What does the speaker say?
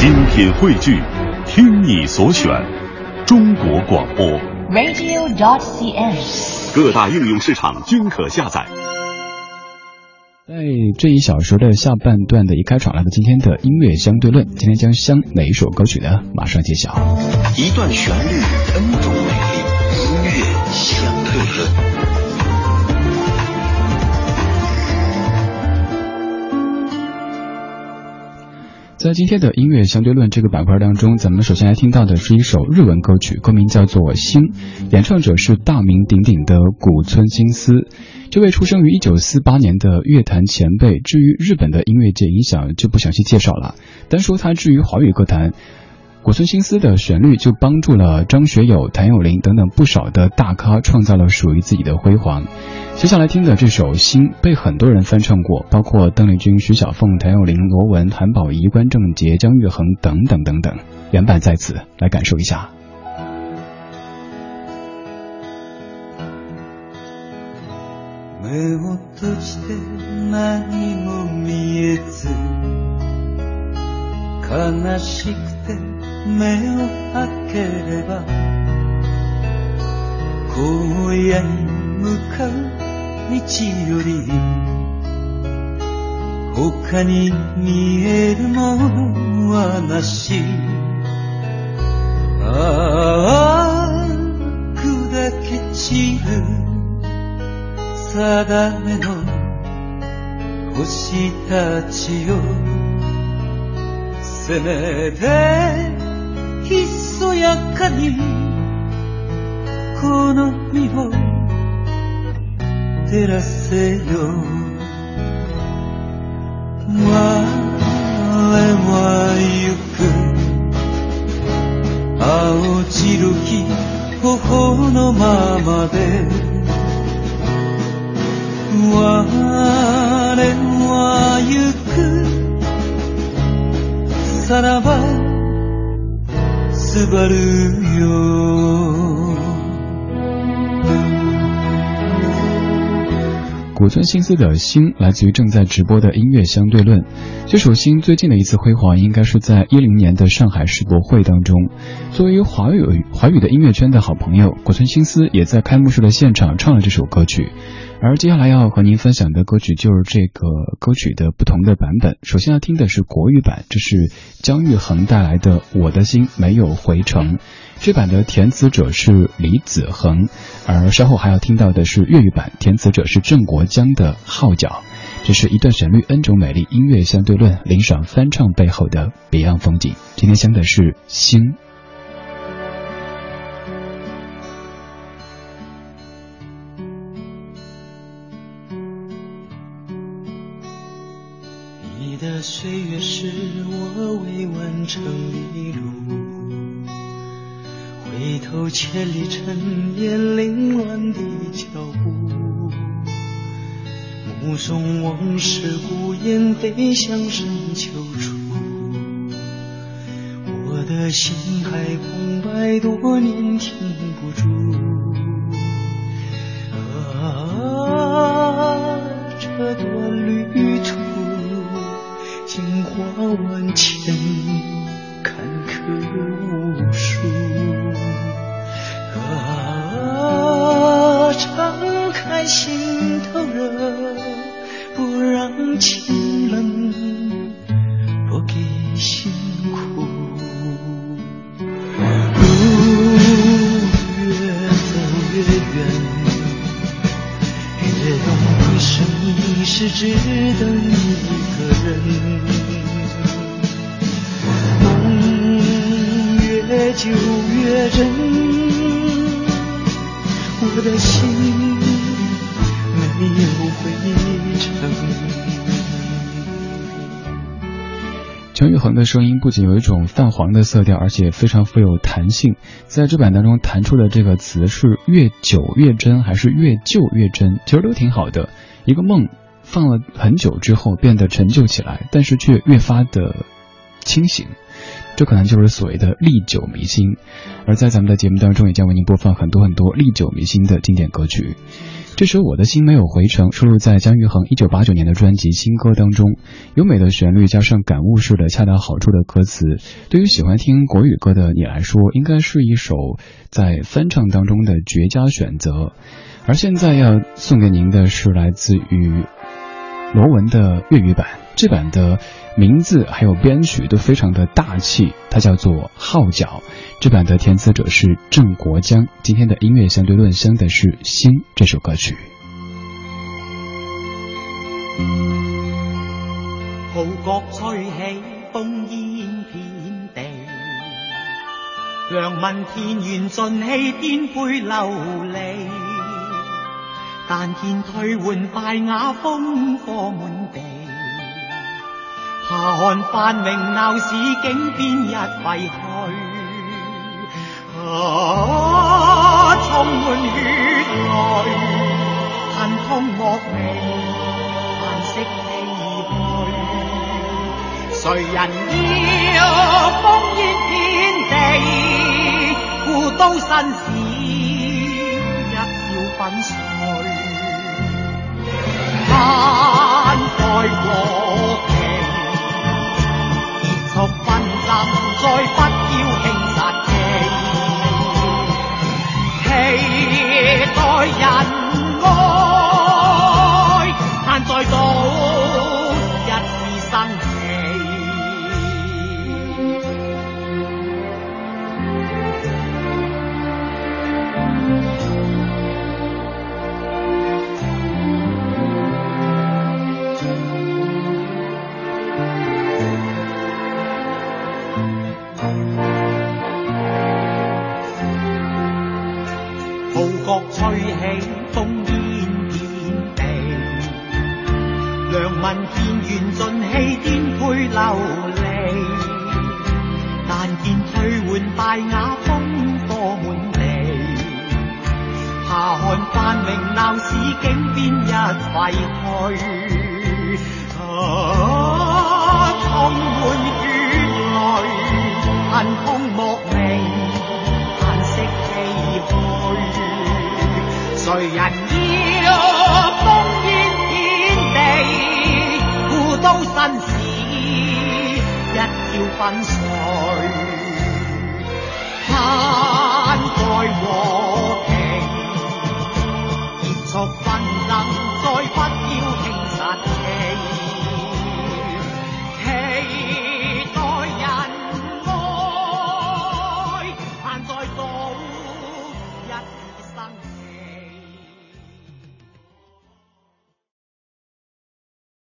精品汇聚，听你所选，中国广播。radio.cn。各大应用市场均可下载。在这一小时的下半段的一开场，来到今天的音乐相对论。今天将相哪一首歌曲呢？马上揭晓。一段旋律，N 种美丽，音乐相对论。在今天的音乐相对论这个板块当中，咱们首先来听到的是一首日文歌曲，歌名叫做《星》，演唱者是大名鼎鼎的古村新司。这位出生于一九四八年的乐坛前辈，至于日本的音乐界影响就不详细介绍了。单说他至于华语歌坛，古村新司的旋律就帮助了张学友、谭咏麟等等不少的大咖创造了属于自己的辉煌。接下来听的这首《星》被很多人翻唱过，包括邓丽君、徐小凤、谭咏麟、罗文、韩宝仪、关正杰、姜育恒等等等等。原版在此，来感受一下。目を閉じて何も見えず 悲しくて目を開ければ荒野に向かう道より他に見えるものはなし。ああ砕け散る定めの星たちよ。せめてひそやかにこの身を照らせよ。我は行く青白き頬のままで。さらばすばるよ。古村新司的《星》来自于正在直播的音乐相对论。这首《星》最近的一次辉煌应该是在一零年的上海世博会当中。作为华语华语的音乐圈的好朋友，古村新司也在开幕式的现场唱了这首歌曲。而接下来要和您分享的歌曲就是这个歌曲的不同的版本。首先要听的是国语版，这是姜育恒带来的《我的心没有回程》。这版的填词者是李子恒，而稍后还要听到的是粤语版，填词者是郑国江的《号角》。这是一段旋律，N 种美丽，音乐相对论，林爽翻唱背后的别样风景。今天相的是星。你的岁月是我未完成的路，回头千里尘烟凌乱的脚步，目送往事孤雁飞向深秋处，我的心还空白多年停不住。啊，这段旅途。惊花万千，坎坷无数。敞开心头热，不让情冷不给辛苦。路越走越远，越懂一生一世只等一个人。梦越久越真，姜育恒的声音不仅有一种泛黄的色调，而且非常富有弹性。在这版当中弹出的这个词是“越久越真”还是“越旧越真”，其实都挺好的。一个梦放了很久之后变得陈旧起来，但是却越发的清醒。这可能就是所谓的历久弥新。而在咱们的节目当中，也将为您播放很多很多历久弥新的经典歌曲。这首《我的心没有回程》收录在姜育恒一九八九年的专辑《新歌》当中，优美的旋律加上感悟式的恰到好处的歌词，对于喜欢听国语歌的你来说，应该是一首在翻唱当中的绝佳选择。而现在要送给您的是来自于罗文的粤语版，这版的名字还有编曲都非常的大气，它叫做《号角》。这版的填词者是郑国江。今天的音乐相对论相的是《心》这首歌曲。号角吹起，烽烟遍地，良民田园尽弃，颠沛流离。但见退换败瓦，烽火满。下看繁荣闹市，景边一废墟。啊！充满血泪，恨痛莫名，叹息唏嘘。谁人要烽烟遍地，故都新事一朝粉碎。翻盖和缘尽弃，颠沛流离。但见退换败瓦，烽火满地。怕看繁明闹市，景变一废墟。君子一朝分水